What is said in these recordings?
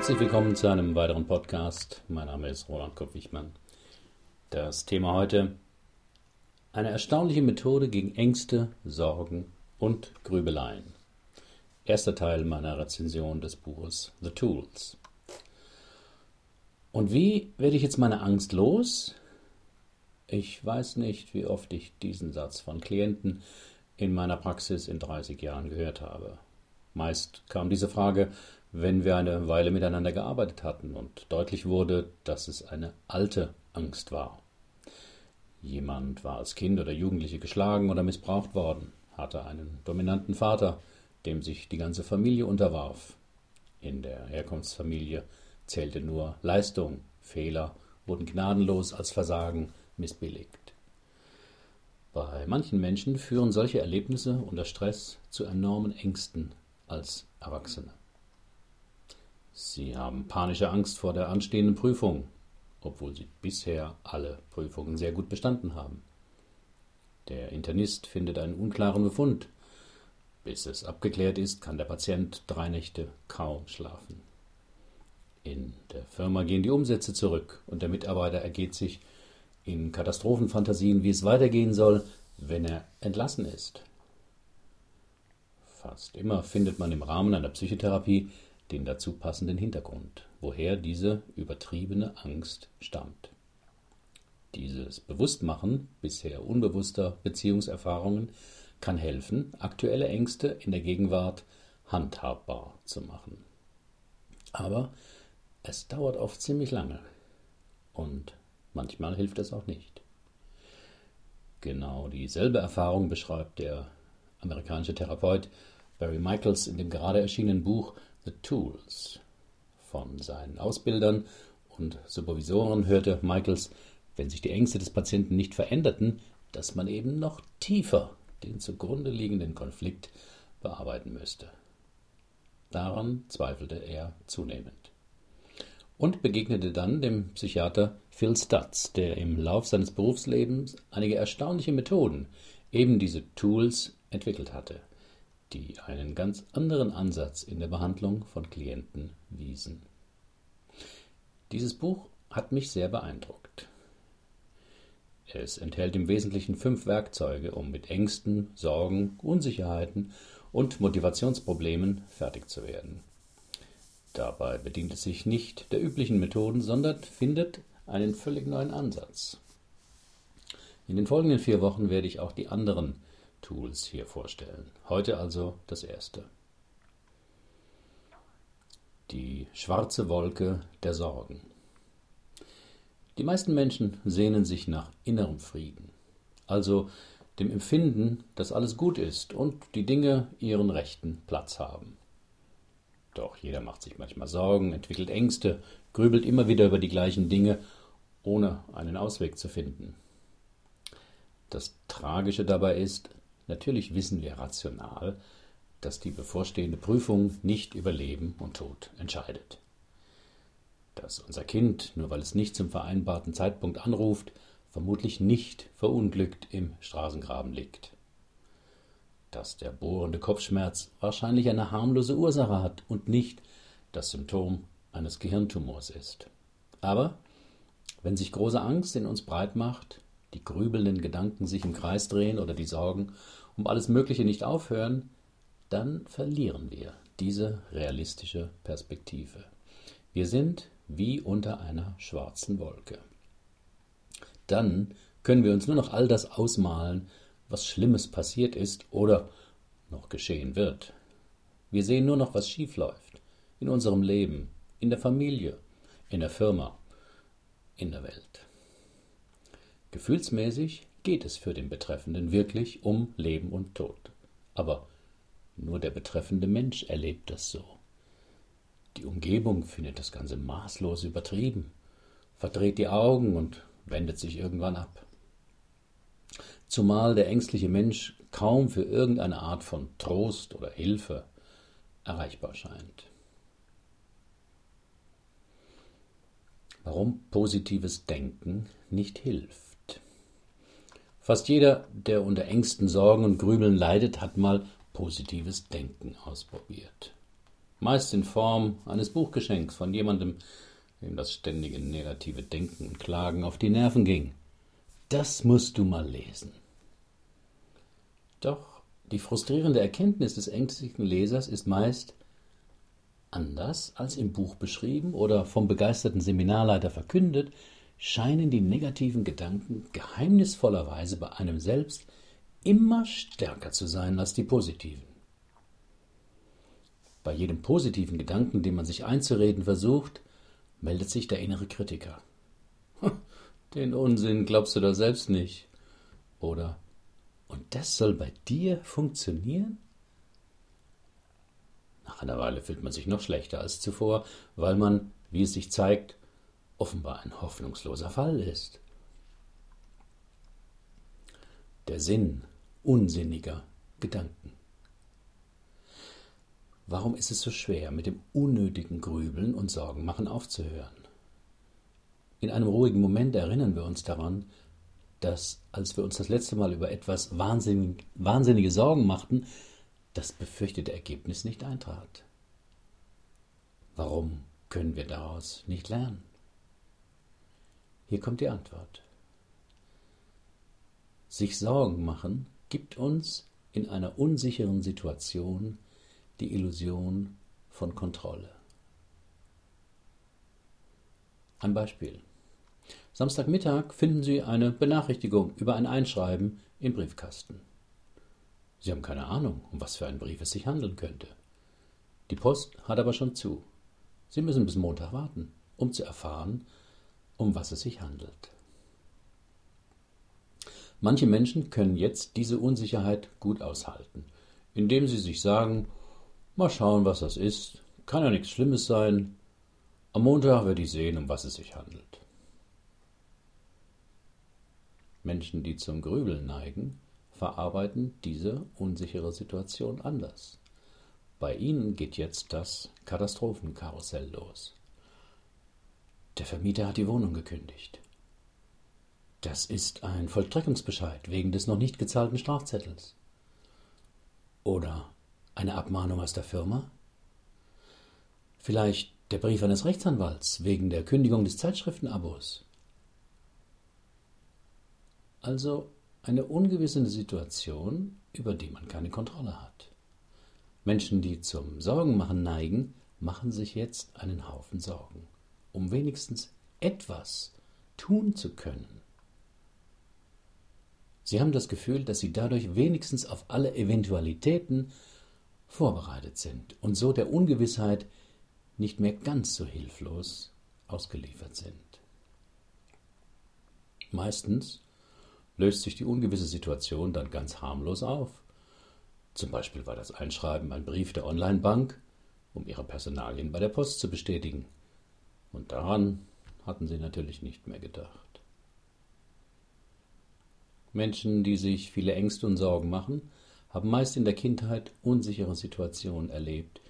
Herzlich willkommen zu einem weiteren Podcast. Mein Name ist Roland Kopp-Wichmann. Das Thema heute: Eine erstaunliche Methode gegen Ängste, Sorgen und Grübeleien. Erster Teil meiner Rezension des Buches The Tools. Und wie werde ich jetzt meine Angst los? Ich weiß nicht, wie oft ich diesen Satz von Klienten in meiner Praxis in 30 Jahren gehört habe. Meist kam diese Frage, wenn wir eine Weile miteinander gearbeitet hatten und deutlich wurde, dass es eine alte Angst war. Jemand war als Kind oder Jugendliche geschlagen oder missbraucht worden, hatte einen dominanten Vater, dem sich die ganze Familie unterwarf. In der Herkunftsfamilie zählte nur Leistung, Fehler wurden gnadenlos als Versagen missbilligt. Bei manchen Menschen führen solche Erlebnisse unter Stress zu enormen Ängsten als Erwachsene. Sie haben panische Angst vor der anstehenden Prüfung, obwohl sie bisher alle Prüfungen sehr gut bestanden haben. Der Internist findet einen unklaren Befund. Bis es abgeklärt ist, kann der Patient drei Nächte kaum schlafen. In der Firma gehen die Umsätze zurück und der Mitarbeiter ergeht sich in Katastrophenfantasien, wie es weitergehen soll, wenn er entlassen ist. Fast immer findet man im Rahmen einer Psychotherapie den dazu passenden Hintergrund, woher diese übertriebene Angst stammt. Dieses Bewusstmachen bisher unbewusster Beziehungserfahrungen kann helfen, aktuelle Ängste in der Gegenwart handhabbar zu machen. Aber es dauert oft ziemlich lange und manchmal hilft es auch nicht. Genau dieselbe Erfahrung beschreibt der amerikanische Therapeut Barry Michaels in dem gerade erschienenen Buch The Tools. Von seinen Ausbildern und Supervisoren hörte Michaels, wenn sich die Ängste des Patienten nicht veränderten, dass man eben noch tiefer den zugrunde liegenden Konflikt bearbeiten müsste. Daran zweifelte er zunehmend. Und begegnete dann dem Psychiater Phil Stutz, der im Lauf seines Berufslebens einige erstaunliche Methoden, eben diese Tools, entwickelt hatte die einen ganz anderen Ansatz in der Behandlung von Klienten wiesen. Dieses Buch hat mich sehr beeindruckt. Es enthält im Wesentlichen fünf Werkzeuge, um mit Ängsten, Sorgen, Unsicherheiten und Motivationsproblemen fertig zu werden. Dabei bedient es sich nicht der üblichen Methoden, sondern findet einen völlig neuen Ansatz. In den folgenden vier Wochen werde ich auch die anderen Tools hier vorstellen. Heute also das erste. Die schwarze Wolke der Sorgen. Die meisten Menschen sehnen sich nach innerem Frieden, also dem Empfinden, dass alles gut ist und die Dinge ihren rechten Platz haben. Doch jeder macht sich manchmal Sorgen, entwickelt Ängste, grübelt immer wieder über die gleichen Dinge, ohne einen Ausweg zu finden. Das Tragische dabei ist, Natürlich wissen wir rational, dass die bevorstehende Prüfung nicht über Leben und Tod entscheidet. Dass unser Kind, nur weil es nicht zum vereinbarten Zeitpunkt anruft, vermutlich nicht verunglückt im Straßengraben liegt. Dass der bohrende Kopfschmerz wahrscheinlich eine harmlose Ursache hat und nicht das Symptom eines Gehirntumors ist. Aber wenn sich große Angst in uns breit macht, die grübelnden Gedanken sich im Kreis drehen oder die Sorgen um alles Mögliche nicht aufhören, dann verlieren wir diese realistische Perspektive. Wir sind wie unter einer schwarzen Wolke. Dann können wir uns nur noch all das ausmalen, was Schlimmes passiert ist oder noch geschehen wird. Wir sehen nur noch, was schief läuft in unserem Leben, in der Familie, in der Firma, in der Welt. Gefühlsmäßig geht es für den Betreffenden wirklich um Leben und Tod. Aber nur der betreffende Mensch erlebt das so. Die Umgebung findet das Ganze maßlos übertrieben, verdreht die Augen und wendet sich irgendwann ab. Zumal der ängstliche Mensch kaum für irgendeine Art von Trost oder Hilfe erreichbar scheint. Warum positives Denken nicht hilft. Fast jeder, der unter Ängsten, Sorgen und Grübeln leidet, hat mal positives Denken ausprobiert. meist in Form eines Buchgeschenks von jemandem, dem das ständige negative Denken und Klagen auf die Nerven ging. Das musst du mal lesen. Doch die frustrierende Erkenntnis des ängstlichen Lesers ist meist anders als im Buch beschrieben oder vom begeisterten Seminarleiter verkündet, scheinen die negativen Gedanken geheimnisvollerweise bei einem selbst immer stärker zu sein als die positiven. Bei jedem positiven Gedanken, den man sich einzureden versucht, meldet sich der innere Kritiker. Den Unsinn glaubst du doch selbst nicht. Oder und das soll bei dir funktionieren? Nach einer Weile fühlt man sich noch schlechter als zuvor, weil man, wie es sich zeigt, offenbar ein hoffnungsloser Fall ist. Der Sinn unsinniger Gedanken. Warum ist es so schwer, mit dem unnötigen Grübeln und Sorgenmachen aufzuhören? In einem ruhigen Moment erinnern wir uns daran, dass, als wir uns das letzte Mal über etwas wahnsinnig, wahnsinnige Sorgen machten, das befürchtete Ergebnis nicht eintrat. Warum können wir daraus nicht lernen? Hier kommt die Antwort. Sich Sorgen machen gibt uns in einer unsicheren Situation die Illusion von Kontrolle. Ein Beispiel. Samstagmittag finden Sie eine Benachrichtigung über ein Einschreiben im Briefkasten. Sie haben keine Ahnung, um was für einen Brief es sich handeln könnte. Die Post hat aber schon zu. Sie müssen bis Montag warten, um zu erfahren, um was es sich handelt. Manche Menschen können jetzt diese Unsicherheit gut aushalten, indem sie sich sagen, mal schauen, was das ist, kann ja nichts Schlimmes sein, am Montag werde ich sehen, um was es sich handelt. Menschen, die zum Grübeln neigen, verarbeiten diese unsichere Situation anders. Bei ihnen geht jetzt das Katastrophenkarussell los. Der Vermieter hat die Wohnung gekündigt. Das ist ein Vollstreckungsbescheid wegen des noch nicht gezahlten Strafzettels. Oder eine Abmahnung aus der Firma? Vielleicht der Brief eines Rechtsanwalts wegen der Kündigung des Zeitschriftenabos? Also eine ungewisse Situation, über die man keine Kontrolle hat. Menschen, die zum Sorgenmachen neigen, machen sich jetzt einen Haufen Sorgen, um wenigstens etwas tun zu können. Sie haben das Gefühl, dass sie dadurch wenigstens auf alle Eventualitäten vorbereitet sind und so der Ungewissheit nicht mehr ganz so hilflos ausgeliefert sind. Meistens löst sich die ungewisse Situation dann ganz harmlos auf. Zum Beispiel war das Einschreiben ein Brief der Online-Bank, um ihre Personalien bei der Post zu bestätigen. Und daran hatten sie natürlich nicht mehr gedacht. Menschen, die sich viele Ängste und Sorgen machen, haben meist in der Kindheit unsichere Situationen erlebt,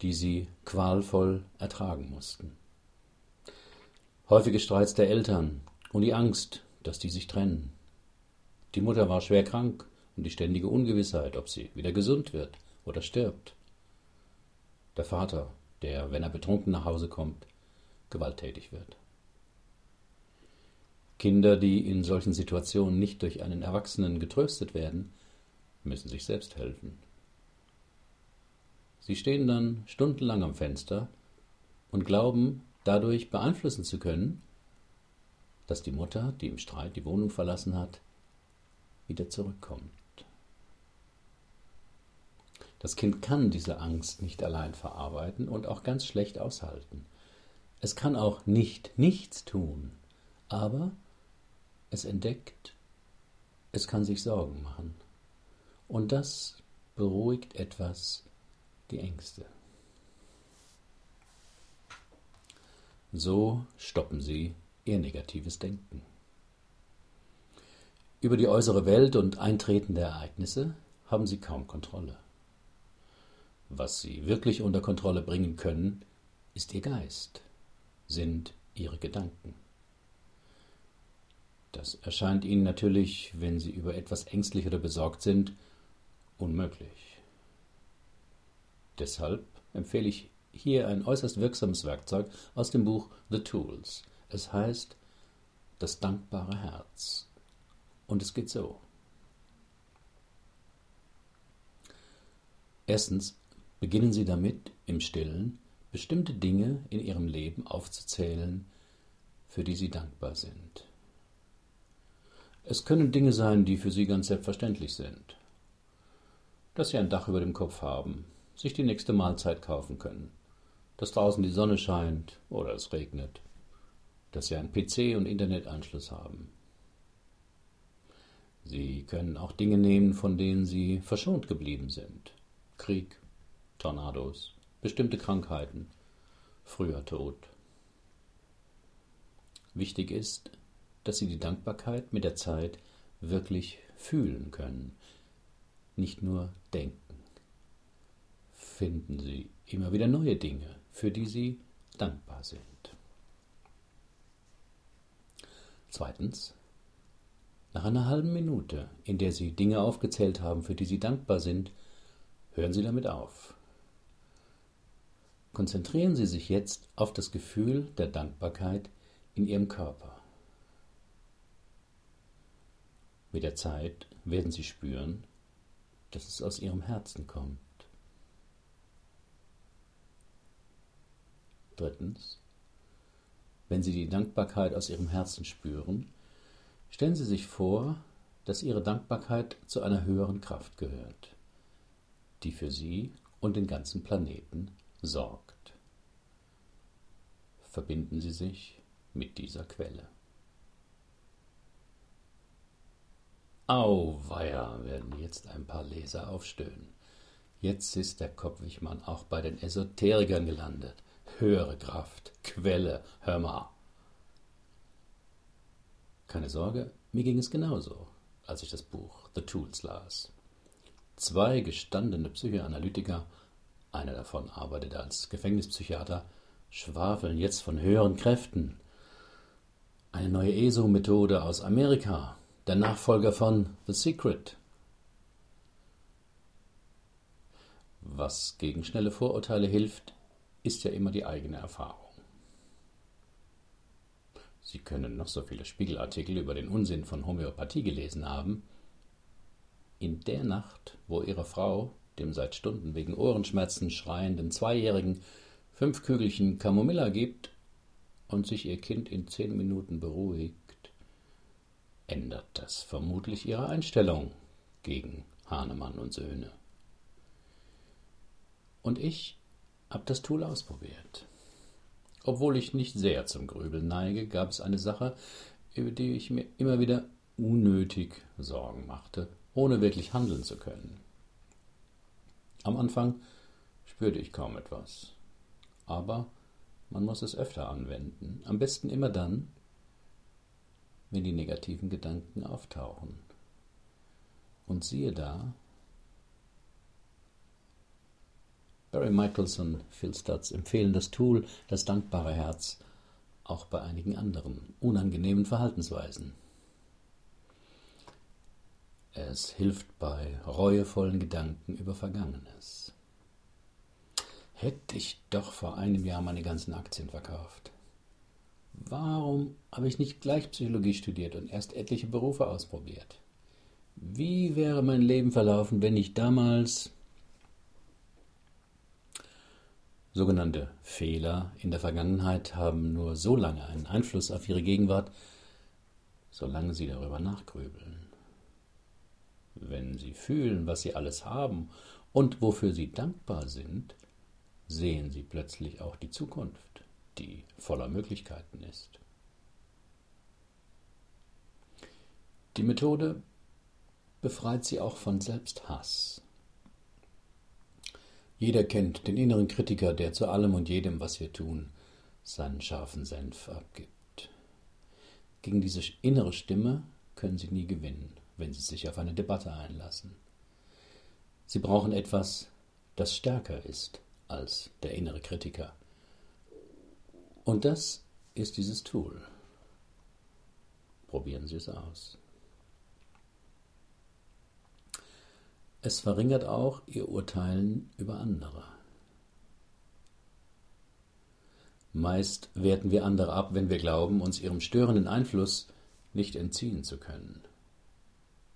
die sie qualvoll ertragen mussten. Häufige Streits der Eltern und die Angst, dass die sich trennen, die Mutter war schwer krank und die ständige Ungewissheit, ob sie wieder gesund wird oder stirbt. Der Vater, der, wenn er betrunken nach Hause kommt, gewalttätig wird. Kinder, die in solchen Situationen nicht durch einen Erwachsenen getröstet werden, müssen sich selbst helfen. Sie stehen dann stundenlang am Fenster und glauben, dadurch beeinflussen zu können, dass die Mutter, die im Streit die Wohnung verlassen hat, wieder zurückkommt. Das Kind kann diese Angst nicht allein verarbeiten und auch ganz schlecht aushalten. Es kann auch nicht nichts tun, aber es entdeckt, es kann sich Sorgen machen. Und das beruhigt etwas die Ängste. So stoppen sie ihr negatives Denken. Über die äußere Welt und eintretende Ereignisse haben sie kaum Kontrolle. Was sie wirklich unter Kontrolle bringen können, ist ihr Geist, sind ihre Gedanken. Das erscheint ihnen natürlich, wenn sie über etwas ängstlich oder besorgt sind, unmöglich. Deshalb empfehle ich hier ein äußerst wirksames Werkzeug aus dem Buch The Tools. Es heißt Das dankbare Herz. Und es geht so. Erstens beginnen Sie damit, im stillen, bestimmte Dinge in Ihrem Leben aufzuzählen, für die Sie dankbar sind. Es können Dinge sein, die für Sie ganz selbstverständlich sind. Dass Sie ein Dach über dem Kopf haben, sich die nächste Mahlzeit kaufen können, dass draußen die Sonne scheint oder es regnet, dass Sie einen PC und Internetanschluss haben. Sie können auch Dinge nehmen, von denen Sie verschont geblieben sind. Krieg, Tornados, bestimmte Krankheiten, früher Tod. Wichtig ist, dass Sie die Dankbarkeit mit der Zeit wirklich fühlen können, nicht nur denken. Finden Sie immer wieder neue Dinge, für die Sie dankbar sind. Zweitens, nach einer halben Minute, in der Sie Dinge aufgezählt haben, für die Sie dankbar sind, hören Sie damit auf. Konzentrieren Sie sich jetzt auf das Gefühl der Dankbarkeit in Ihrem Körper. Mit der Zeit werden Sie spüren, dass es aus Ihrem Herzen kommt. Drittens, wenn Sie die Dankbarkeit aus Ihrem Herzen spüren, stellen Sie sich vor, dass Ihre Dankbarkeit zu einer höheren Kraft gehört, die für Sie und den ganzen Planeten sorgt. Verbinden Sie sich mit dieser Quelle. Auweia, werden jetzt ein paar Leser aufstöhnen. Jetzt ist der Kopfwichmann auch bei den Esoterikern gelandet. Höhere Kraft, Quelle, hör mal. Keine Sorge, mir ging es genauso, als ich das Buch The Tools las. Zwei gestandene Psychoanalytiker, einer davon arbeitet als Gefängnispsychiater, schwafeln jetzt von höheren Kräften. Eine neue ESO-Methode aus Amerika, der Nachfolger von The Secret. Was gegen schnelle Vorurteile hilft, ist ja immer die eigene Erfahrung. Sie können noch so viele Spiegelartikel über den Unsinn von Homöopathie gelesen haben. In der Nacht, wo Ihre Frau dem seit Stunden wegen Ohrenschmerzen schreienden Zweijährigen fünf Kügelchen Camomilla gibt und sich ihr Kind in zehn Minuten beruhigt, ändert das vermutlich ihre Einstellung gegen Hahnemann und Söhne. Und ich habe das Tool ausprobiert. Obwohl ich nicht sehr zum Grübeln neige, gab es eine Sache, über die ich mir immer wieder unnötig Sorgen machte, ohne wirklich handeln zu können. Am Anfang spürte ich kaum etwas, aber man muss es öfter anwenden, am besten immer dann, wenn die negativen Gedanken auftauchen. Und siehe da, Barry Michelson, Phil Stutz empfehlen das Tool, das dankbare Herz, auch bei einigen anderen unangenehmen Verhaltensweisen. Es hilft bei reuevollen Gedanken über Vergangenes. Hätte ich doch vor einem Jahr meine ganzen Aktien verkauft. Warum habe ich nicht gleich Psychologie studiert und erst etliche Berufe ausprobiert? Wie wäre mein Leben verlaufen, wenn ich damals sogenannte Fehler in der Vergangenheit haben nur so lange einen Einfluss auf ihre Gegenwart, solange sie darüber nachgrübeln. Wenn sie fühlen, was sie alles haben und wofür sie dankbar sind, sehen sie plötzlich auch die Zukunft die voller Möglichkeiten ist. Die Methode befreit sie auch von Selbsthass. Jeder kennt den inneren Kritiker, der zu allem und jedem, was wir tun, seinen scharfen Senf abgibt. Gegen diese innere Stimme können Sie nie gewinnen, wenn Sie sich auf eine Debatte einlassen. Sie brauchen etwas, das stärker ist als der innere Kritiker, und das ist dieses Tool. Probieren Sie es aus. Es verringert auch Ihr Urteilen über andere. Meist werten wir andere ab, wenn wir glauben, uns ihrem störenden Einfluss nicht entziehen zu können.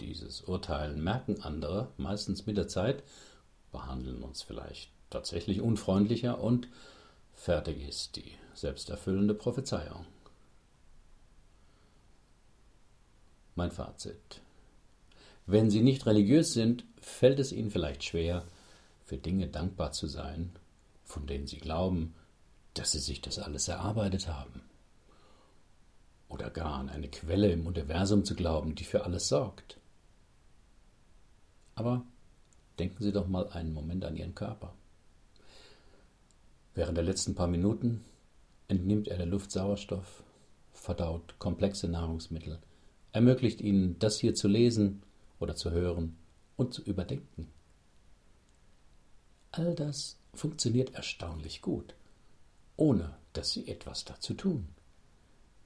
Dieses Urteilen merken andere meistens mit der Zeit, behandeln uns vielleicht tatsächlich unfreundlicher und fertig ist die selbsterfüllende Prophezeiung. Mein Fazit. Wenn Sie nicht religiös sind, fällt es Ihnen vielleicht schwer, für Dinge dankbar zu sein, von denen Sie glauben, dass Sie sich das alles erarbeitet haben. Oder gar an eine Quelle im Universum zu glauben, die für alles sorgt. Aber denken Sie doch mal einen Moment an Ihren Körper. Während der letzten paar Minuten entnimmt er der Luft Sauerstoff, verdaut komplexe Nahrungsmittel, ermöglicht ihnen, das hier zu lesen oder zu hören und zu überdenken. All das funktioniert erstaunlich gut, ohne dass sie etwas dazu tun.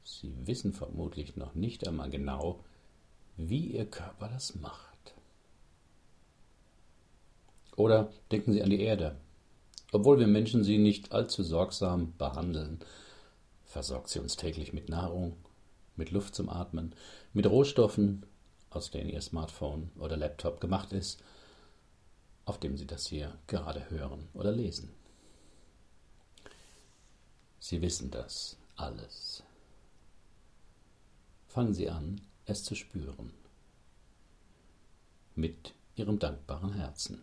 Sie wissen vermutlich noch nicht einmal genau, wie ihr Körper das macht. Oder denken Sie an die Erde. Obwohl wir Menschen sie nicht allzu sorgsam behandeln, versorgt sie uns täglich mit Nahrung, mit Luft zum Atmen, mit Rohstoffen, aus denen Ihr Smartphone oder Laptop gemacht ist, auf dem Sie das hier gerade hören oder lesen. Sie wissen das alles. Fangen Sie an, es zu spüren. Mit Ihrem dankbaren Herzen.